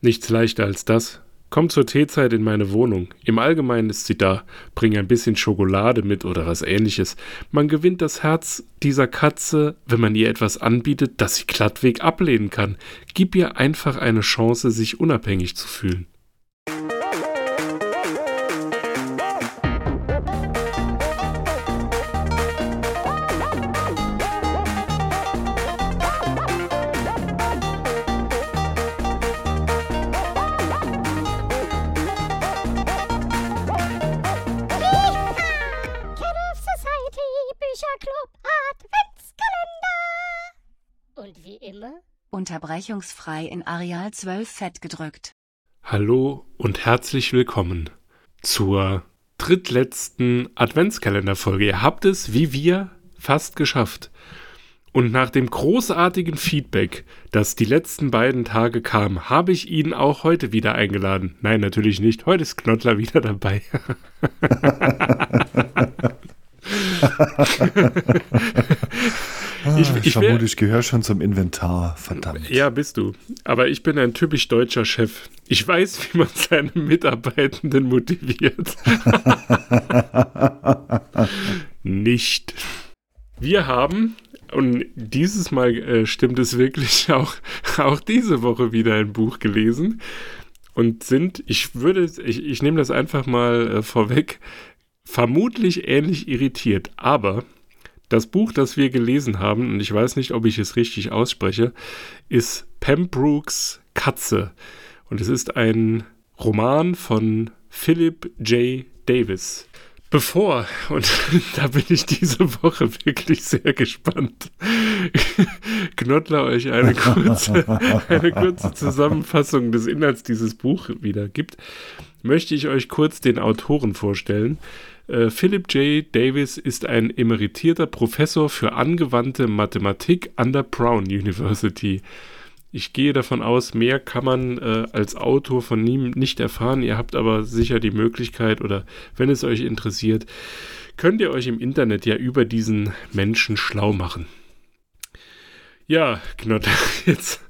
Nichts leichter als das. Komm zur Teezeit in meine Wohnung. Im Allgemeinen ist sie da. Bring ein bisschen Schokolade mit oder was ähnliches. Man gewinnt das Herz dieser Katze, wenn man ihr etwas anbietet, das sie glattweg ablehnen kann. Gib ihr einfach eine Chance, sich unabhängig zu fühlen. Unterbrechungsfrei in Areal 12 fett gedrückt. Hallo und herzlich willkommen zur drittletzten Adventskalenderfolge. Ihr habt es, wie wir, fast geschafft. Und nach dem großartigen Feedback, das die letzten beiden Tage kam, habe ich ihn auch heute wieder eingeladen. Nein, natürlich nicht. Heute ist Knottler wieder dabei. Ah, ich, ich, ich vermute, ich gehöre schon zum Inventar, verdammt. Ja, bist du. Aber ich bin ein typisch deutscher Chef. Ich weiß, wie man seine Mitarbeitenden motiviert. Nicht. Wir haben, und dieses Mal äh, stimmt es wirklich auch, auch diese Woche wieder ein Buch gelesen und sind, ich würde, ich, ich nehme das einfach mal äh, vorweg, vermutlich ähnlich irritiert. Aber das Buch, das wir gelesen haben, und ich weiß nicht, ob ich es richtig ausspreche, ist Pembrokes Katze. Und es ist ein Roman von Philip J. Davis. Bevor, und da bin ich diese Woche wirklich sehr gespannt, Knottler euch eine kurze, eine kurze Zusammenfassung des Inhalts dieses Buches wiedergibt, möchte ich euch kurz den Autoren vorstellen. Äh, Philip J. Davis ist ein emeritierter Professor für angewandte Mathematik an der Brown University. Ich gehe davon aus, mehr kann man äh, als Autor von ihm nicht erfahren. Ihr habt aber sicher die Möglichkeit oder wenn es euch interessiert, könnt ihr euch im Internet ja über diesen Menschen schlau machen. Ja, Knott, jetzt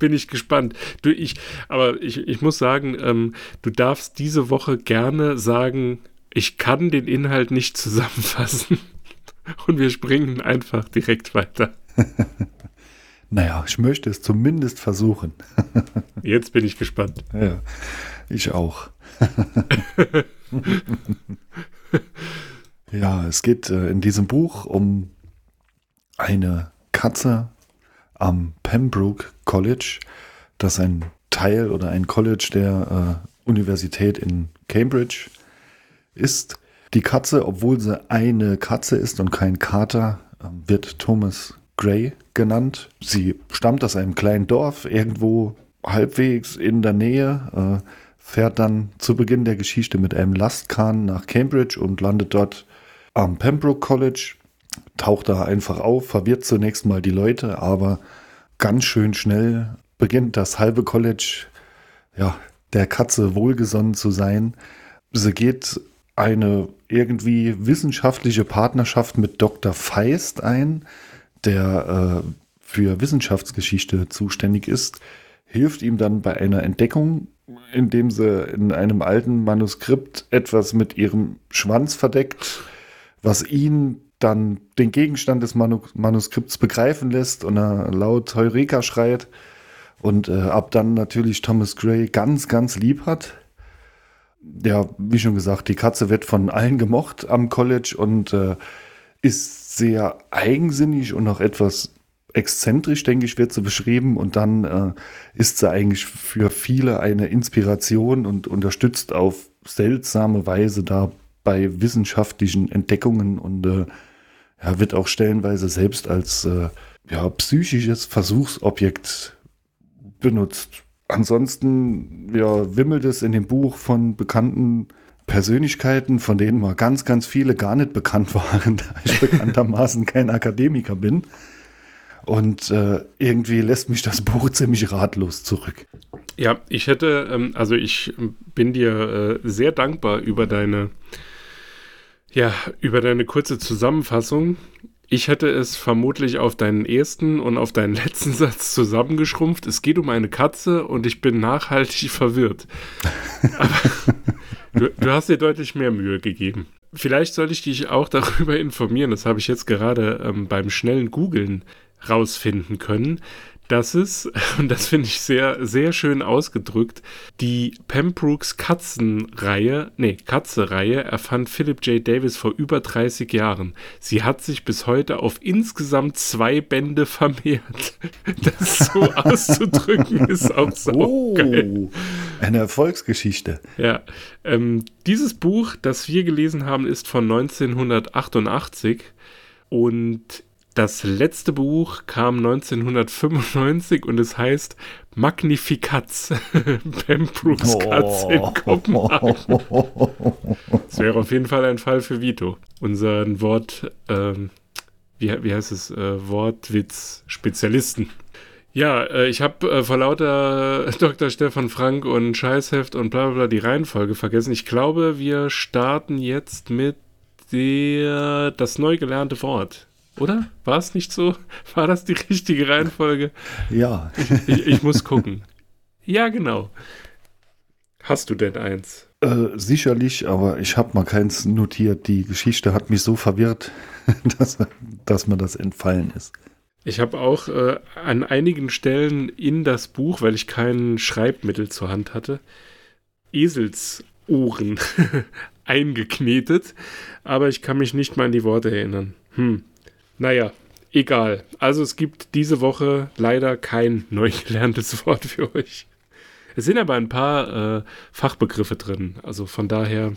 bin ich gespannt. Du, ich, aber ich, ich muss sagen, ähm, du darfst diese Woche gerne sagen, ich kann den Inhalt nicht zusammenfassen. Und wir springen einfach direkt weiter. naja, ich möchte es zumindest versuchen. Jetzt bin ich gespannt. Ja, ich auch. ja, es geht äh, in diesem Buch um eine Katze am Pembroke College, das ein Teil oder ein College der äh, Universität in Cambridge ist. Die Katze, obwohl sie eine Katze ist und kein Kater, ähm, wird Thomas Gray genannt. Sie stammt aus einem kleinen Dorf, irgendwo halbwegs in der Nähe, äh, fährt dann zu Beginn der Geschichte mit einem Lastkahn nach Cambridge und landet dort am Pembroke College, taucht da einfach auf, verwirrt zunächst mal die Leute, aber ganz schön schnell beginnt das halbe College ja, der Katze wohlgesonnen zu sein. Sie geht eine irgendwie wissenschaftliche Partnerschaft mit Dr. Feist ein, der äh, für Wissenschaftsgeschichte zuständig ist, hilft ihm dann bei einer Entdeckung, indem sie in einem alten Manuskript etwas mit ihrem Schwanz verdeckt, was ihn dann den Gegenstand des Manu Manuskripts begreifen lässt und er laut Heureka schreit und äh, ab dann natürlich Thomas Gray ganz, ganz lieb hat ja, wie schon gesagt, die Katze wird von allen gemocht am College und äh, ist sehr eigensinnig und auch etwas exzentrisch, denke ich, wird sie beschrieben. Und dann äh, ist sie eigentlich für viele eine Inspiration und unterstützt auf seltsame Weise da bei wissenschaftlichen Entdeckungen und äh, ja, wird auch stellenweise selbst als äh, ja, psychisches Versuchsobjekt benutzt ansonsten ja, wimmelt es in dem Buch von bekannten Persönlichkeiten, von denen mal ganz, ganz viele gar nicht bekannt waren, da ich bekanntermaßen kein Akademiker bin. Und äh, irgendwie lässt mich das Buch ziemlich ratlos zurück. Ja, ich hätte, ähm, also ich bin dir äh, sehr dankbar über deine, ja, über deine kurze Zusammenfassung. Ich hätte es vermutlich auf deinen ersten und auf deinen letzten Satz zusammengeschrumpft. Es geht um eine Katze und ich bin nachhaltig verwirrt. Aber du, du hast dir deutlich mehr Mühe gegeben. Vielleicht sollte ich dich auch darüber informieren, das habe ich jetzt gerade ähm, beim schnellen Googlen rausfinden können, dass es, und das finde ich sehr, sehr schön ausgedrückt, die Pembrokes Katzenreihe, nee, Katze-Reihe erfand Philip J. Davis vor über 30 Jahren. Sie hat sich bis heute auf insgesamt zwei Bände vermehrt. Das so auszudrücken ist auch so oh, geil. Eine Erfolgsgeschichte. Ja, ähm, dieses Buch, das wir gelesen haben, ist von 1988 und das letzte Buch kam 1995 und es heißt Magnificatz. Pembrokes Katz in oh. Kopenhagen. Das wäre auf jeden Fall ein Fall für Vito. Unseren Wort, ähm, wie, wie heißt es, äh, Wortwitz-Spezialisten. Ja, äh, ich habe äh, vor lauter Dr. Stefan Frank und Scheißheft und bla bla bla die Reihenfolge vergessen. Ich glaube, wir starten jetzt mit der, das neu gelernte Wort. Oder? War es nicht so? War das die richtige Reihenfolge? Ja. Ich, ich, muss gucken. Ja, genau. Hast du denn eins? Äh, sicherlich, aber ich habe mal keins notiert. Die Geschichte hat mich so verwirrt, dass, dass mir das entfallen ist. Ich habe auch äh, an einigen Stellen in das Buch, weil ich kein Schreibmittel zur Hand hatte, Eselsohren eingeknetet, aber ich kann mich nicht mal an die Worte erinnern. Hm. Naja, egal. Also es gibt diese Woche leider kein neu gelerntes Wort für euch. Es sind aber ein paar äh, Fachbegriffe drin. Also von daher,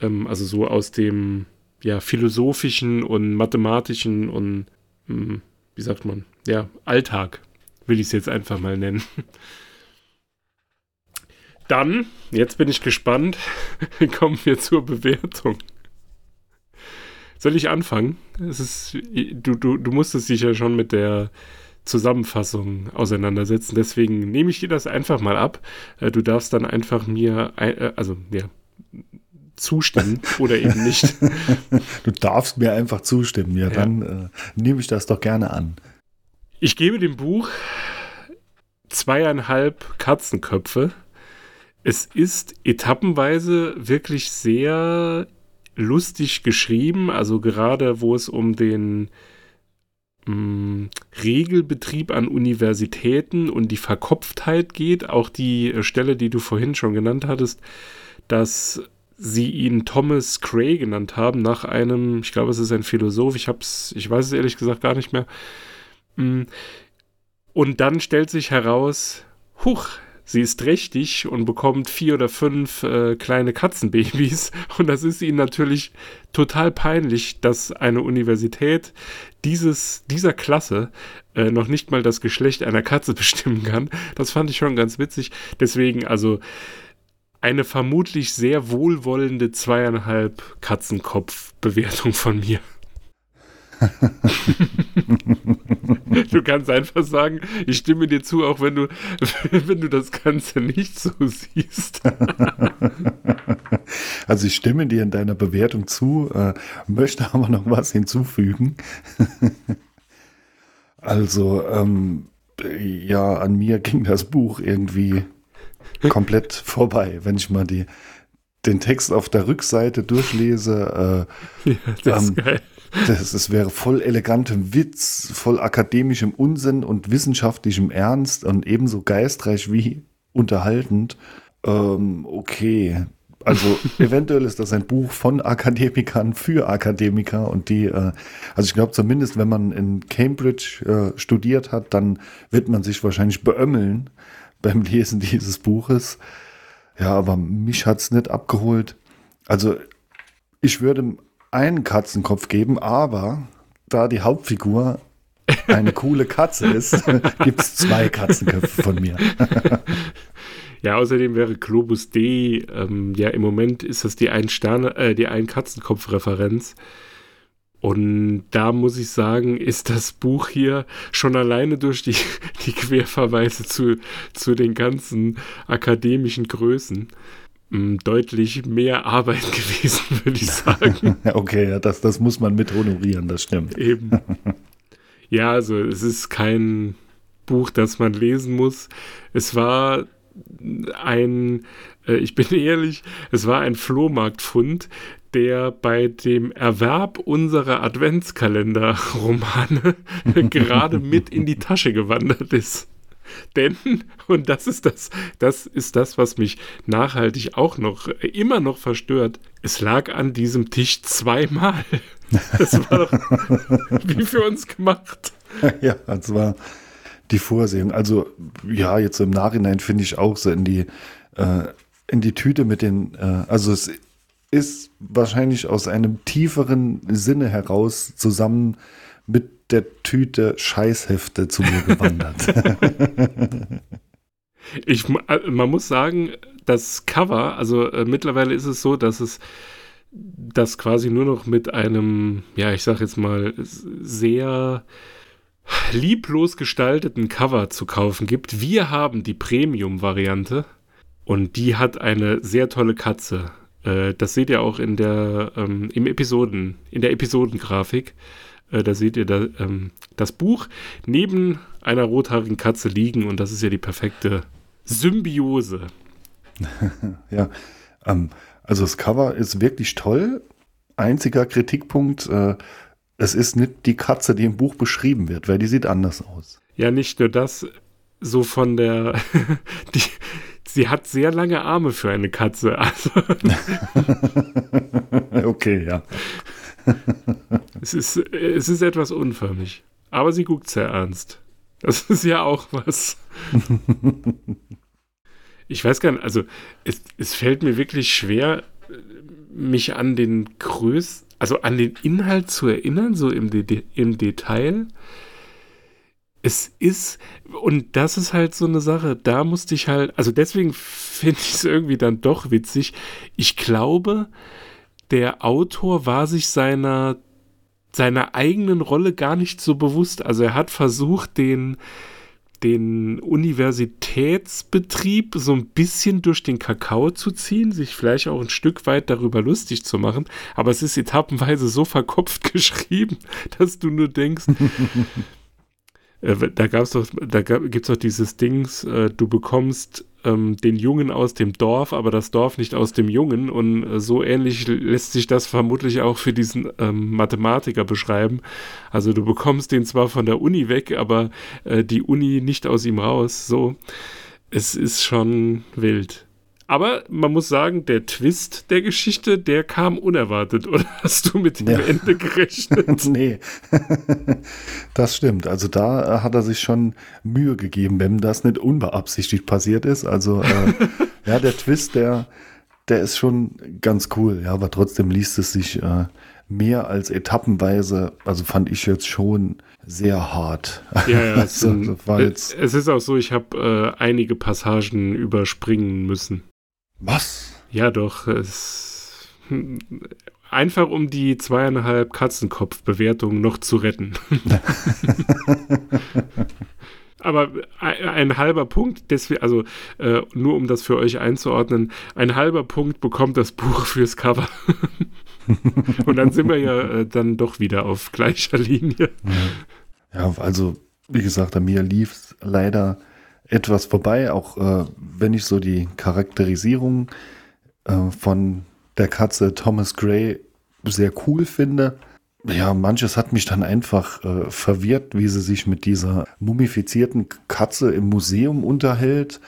ähm, also so aus dem ja, philosophischen und mathematischen und, mh, hm, wie sagt man, ja, Alltag, will ich es jetzt einfach mal nennen. Dann, jetzt bin ich gespannt, kommen wir zur Bewertung. Soll ich anfangen? Es ist, du, du, du musstest dich ja schon mit der Zusammenfassung auseinandersetzen. Deswegen nehme ich dir das einfach mal ab. Äh, du darfst dann einfach mir, äh, also ja, zustimmen oder eben nicht. Du darfst mir einfach zustimmen. Ja, ja. dann äh, nehme ich das doch gerne an. Ich gebe dem Buch zweieinhalb Katzenköpfe. Es ist etappenweise wirklich sehr lustig geschrieben, also gerade wo es um den mh, mm, Regelbetrieb an Universitäten und die Verkopftheit geht, auch die äh, Stelle, die du vorhin schon genannt hattest, dass sie ihn Thomas Gray genannt haben, nach einem, ich glaube, es ist ein Philosoph, ich hab's, ich weiß es ehrlich gesagt gar nicht mehr. Mm, und dann stellt sich heraus, huch, sie ist trächtig und bekommt vier oder fünf äh, kleine Katzenbabys. Und das ist ihnen natürlich total peinlich, dass eine Universität dieses, dieser Klasse äh, noch nicht mal das Geschlecht einer Katze bestimmen kann. Das fand ich schon ganz witzig. Deswegen also eine vermutlich sehr wohlwollende zweieinhalb Katzenkopf-Bewertung von mir. du kannst einfach sagen, ich stimme dir zu, auch wenn du, wenn du das Ganze nicht so siehst. also ich stimme dir in deiner Bewertung zu, äh, möchte aber noch was hinzufügen. also, ähm, ja, an mir ging das Buch irgendwie komplett vorbei, wenn ich mal die, den Text auf der Rückseite durchlese. Äh, ja, das ähm, ist geil das, das wäre voll elegantem Witz, voll akademischem Unsinn und wissenschaftlichem Ernst und ebenso geistreich wie unterhaltend. Ähm, okay. Also eventuell ist das ein Buch von Akademikern für Akademiker und die, äh, also ich glaube zumindest, wenn man in Cambridge äh, studiert hat, dann wird man sich wahrscheinlich beömmeln beim Lesen dieses Buches. Ja, aber mich hat es nicht abgeholt. Also ich würde einen Katzenkopf geben, aber da die Hauptfigur eine coole Katze ist, gibt es zwei Katzenköpfe von mir. ja, außerdem wäre Globus D, ähm, ja, im Moment ist das die ein Sterne, äh, die ein Katzenkopf-Referenz. Und da muss ich sagen, ist das Buch hier schon alleine durch die, die Querverweise zu, zu den ganzen akademischen Größen mh, deutlich mehr Arbeit gewesen, würde ich sagen. okay, ja, das, das muss man mit honorieren, das stimmt. Eben. Ja, also es ist kein Buch, das man lesen muss. Es war ein, äh, ich bin ehrlich, es war ein Flohmarktfund, der bei dem Erwerb unserer Adventskalender-Romane gerade mit in die Tasche gewandert ist. Denn, und das ist das, das ist das, was mich nachhaltig auch noch, immer noch verstört, es lag an diesem Tisch zweimal. Das war doch wie für uns gemacht. Ja, das war die Vorsehung. Also, ja, jetzt im Nachhinein finde ich auch so in die, äh, in die Tüte mit den, äh, also es ist wahrscheinlich aus einem tieferen Sinne heraus zusammen mit der Tüte Scheißhefte zu mir gewandert. ich, äh, man muss sagen, das Cover, also äh, mittlerweile ist es so, dass es das quasi nur noch mit einem, ja, ich sag jetzt mal, sehr lieblos gestalteten Cover zu kaufen gibt. Wir haben die Premium-Variante und die hat eine sehr tolle Katze. Äh, das seht ihr auch in der, ähm, im Episoden, in der Episodengrafik. Äh, da seht ihr da, ähm, das Buch neben einer rothaarigen Katze liegen und das ist ja die perfekte Symbiose. ja, ähm, also das Cover ist wirklich toll. Einziger Kritikpunkt, äh, es ist nicht die Katze, die im Buch beschrieben wird, weil die sieht anders aus. Ja, nicht nur das, so von der, die, sie hat sehr lange Arme für eine Katze. Also. okay, ja. es, ist, es ist etwas unförmig. Aber sie guckt sehr ernst. Das ist ja auch was. ich weiß gar nicht, also es, es fällt mir wirklich schwer, mich an den größten, also an den Inhalt zu erinnern, so im, De im Detail. Es ist, und das ist halt so eine Sache, da musste ich halt, also deswegen finde ich es irgendwie dann doch witzig. Ich glaube, der Autor war sich seiner, seiner eigenen Rolle gar nicht so bewusst. Also er hat versucht, den, den Universitätsbetrieb so ein bisschen durch den Kakao zu ziehen, sich vielleicht auch ein Stück weit darüber lustig zu machen, aber es ist etappenweise so verkopft geschrieben, dass du nur denkst, da gab's doch, da gibt es doch dieses Dings, äh, du bekommst ähm, den Jungen aus dem Dorf, aber das Dorf nicht aus dem Jungen. Und äh, so ähnlich lässt sich das vermutlich auch für diesen ähm, Mathematiker beschreiben. Also du bekommst den zwar von der Uni weg, aber äh, die Uni nicht aus ihm raus. So, es ist schon wild. Aber man muss sagen, der Twist der Geschichte, der kam unerwartet. Oder hast du mit dem ja. Ende gerechnet? nee, das stimmt. Also da äh, hat er sich schon Mühe gegeben, wenn das nicht unbeabsichtigt passiert ist. Also äh, ja, der Twist, der, der ist schon ganz cool. Ja, aber trotzdem liest es sich äh, mehr als etappenweise. Also fand ich jetzt schon sehr hart. Ja, ja also, es, es, ist auch so, ich habe äh, einige Passagen überspringen müssen. Was? Ja, doch. Es, einfach um die zweieinhalb Katzenkopf-Bewertung noch zu retten. Aber ein, ein, halber Punkt, deswegen, also äh, nur um das für euch einzuordnen, ein halber Punkt bekommt das Buch fürs Cover. Und dann sind wir ja äh, dann doch wieder auf gleicher Linie. Ja, also wie gesagt, an mir lief es leider etwas vorbei, auch äh, wenn ich so die Charakterisierung äh, von der Katze Thomas Gray sehr cool finde. Ja, manches hat mich dann einfach äh, verwirrt, wie sie sich mit dieser mumifizierten Katze im Museum unterhält,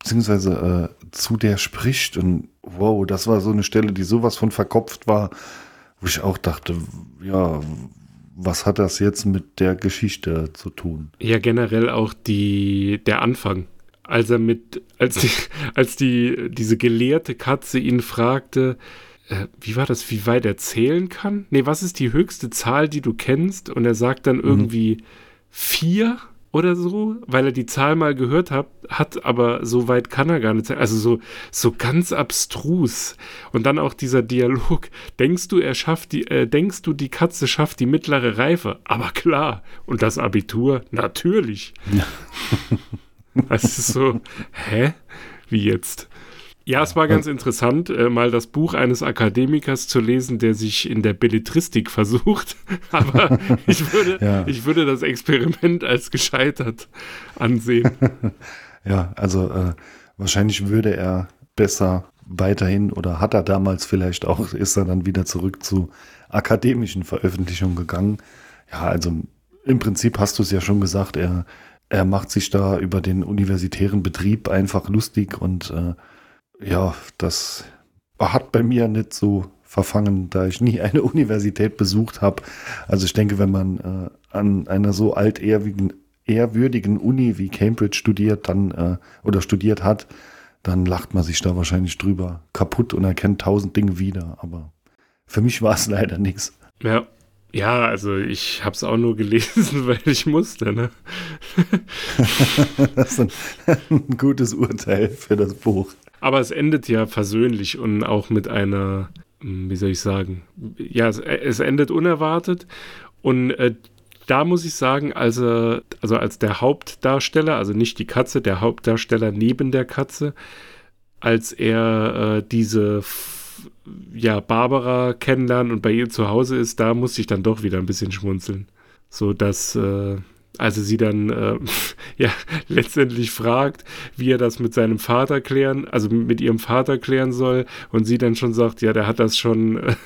beziehungsweise äh, zu der spricht. Und wow, das war so eine Stelle, die sowas von verkopft war, wo ich auch dachte, ja, was hat das jetzt mit der Geschichte zu tun? Ja, generell auch die, der Anfang. Als er mit, als die, als die, diese gelehrte Katze ihn fragte, äh, wie war das, wie weit er zählen kann? Nee, was ist die höchste Zahl, die du kennst? Und er sagt dann mhm. irgendwie vier oder so, weil er die Zahl mal gehört hat, hat, aber so weit kann er gar nicht sein. Also so, so ganz abstrus. Und dann auch dieser Dialog. Denkst du, er schafft die, äh, denkst du, die Katze schafft die mittlere Reife? Aber klar. Und das Abitur? Natürlich. Ja. das ist so, hä? Wie jetzt? Ja, es war ganz interessant, äh, mal das Buch eines Akademikers zu lesen, der sich in der Belletristik versucht. Aber ich würde, ja. ich würde das Experiment als gescheitert ansehen. ja, also äh, wahrscheinlich würde er besser weiterhin oder hat er damals vielleicht auch, ist er dann wieder zurück zu akademischen Veröffentlichungen gegangen. Ja, also im Prinzip hast du es ja schon gesagt, er, er macht sich da über den universitären Betrieb einfach lustig und äh, ja, das hat bei mir nicht so verfangen, da ich nie eine Universität besucht habe. Also ich denke, wenn man äh, an einer so altehrwürdigen ehrwürdigen Uni wie Cambridge studiert, dann äh, oder studiert hat, dann lacht man sich da wahrscheinlich drüber kaputt und erkennt tausend Dinge wieder. Aber für mich war es leider nichts. Ja. Ja, also ich habe es auch nur gelesen, weil ich musste. Ne? das ist ein, ein gutes Urteil für das Buch. Aber es endet ja versöhnlich und auch mit einer, hm, wie soll ich sagen, ja, es, es endet unerwartet. Und äh, da muss ich sagen, also, also als der Hauptdarsteller, also nicht die Katze, der Hauptdarsteller neben der Katze, als er äh, diese ja, Barbara kennenlernt und bei ihr zu Hause ist, da musste ich dann doch wieder ein bisschen schmunzeln. So dass, äh, also sie dann äh, ja letztendlich fragt, wie er das mit seinem Vater klären, also mit ihrem Vater klären soll und sie dann schon sagt, ja, der hat das schon äh,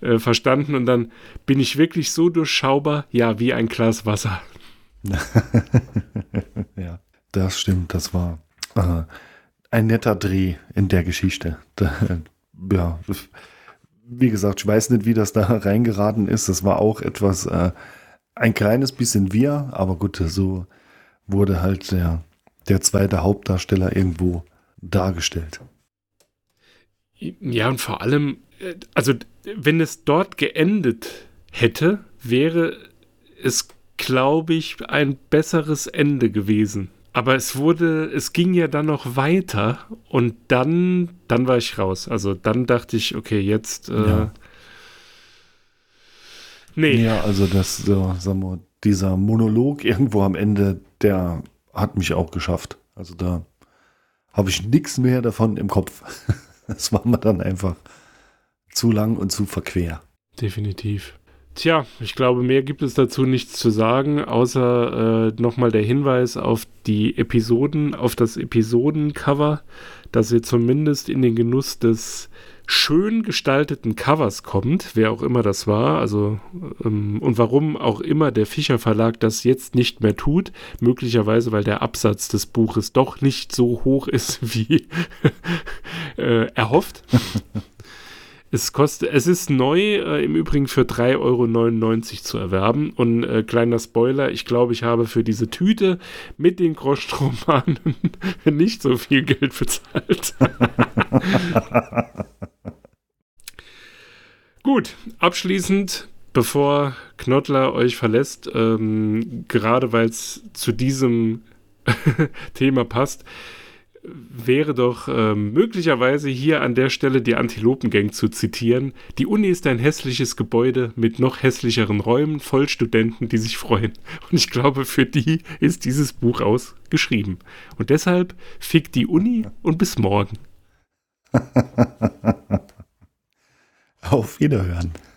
äh, verstanden und dann bin ich wirklich so durchschaubar, ja, wie ein Glas Wasser. ja, das stimmt, das war äh, ein netter Dreh in der Geschichte. Da, ja, wie gesagt, ich weiß nicht, wie das da reingeraten ist. Das war auch etwas äh, ein kleines bisschen wir, aber gut, so wurde halt der, der zweite Hauptdarsteller irgendwo dargestellt. Ja, und vor allem, äh, also wenn es dort geendet hätte, wäre es, glaube ich, ein besseres Ende gewesen. Aber es wurde, es ging ja dann noch weiter und dann, dann war ich raus. Also dann dachte ich, okay, jetzt äh, ja. Nee. Ja, also das, so, sagen wir, dieser Monolog irgendwo am Ende, der hat mich auch geschafft. Also da habe ich nichts mehr davon im Kopf. Das war mir dann einfach zu lang und zu verquer. Definitiv. Tja, ich glaube, mehr gibt es dazu nichts zu sagen, außer äh, nochmal der Hinweis auf die Episoden, auf das Episodencover, dass ihr zumindest in den Genuss des schön gestalteten Covers kommt, wer auch immer das war, also ähm, und warum auch immer der Fischer Verlag das jetzt nicht mehr tut, möglicherweise weil der Absatz des Buches doch nicht so hoch ist wie äh, erhofft. Es kostet, es ist neu, äh, im Übrigen für 3,99 Euro zu erwerben. Und äh, kleiner Spoiler, ich glaube, ich habe für diese Tüte mit den Groschromanen nicht so viel Geld bezahlt. Gut, abschließend, bevor Knottler euch verlässt, ähm, gerade weil es zu diesem Thema passt, wäre doch ähm, möglicherweise hier an der Stelle die Antilopengang zu zitieren. Die Uni ist ein hässliches Gebäude mit noch hässlicheren Räumen voll Studenten, die sich freuen. Und ich glaube, für die ist dieses Buch ausgeschrieben. Und deshalb fick die Uni und bis morgen. Auf Wiederhören.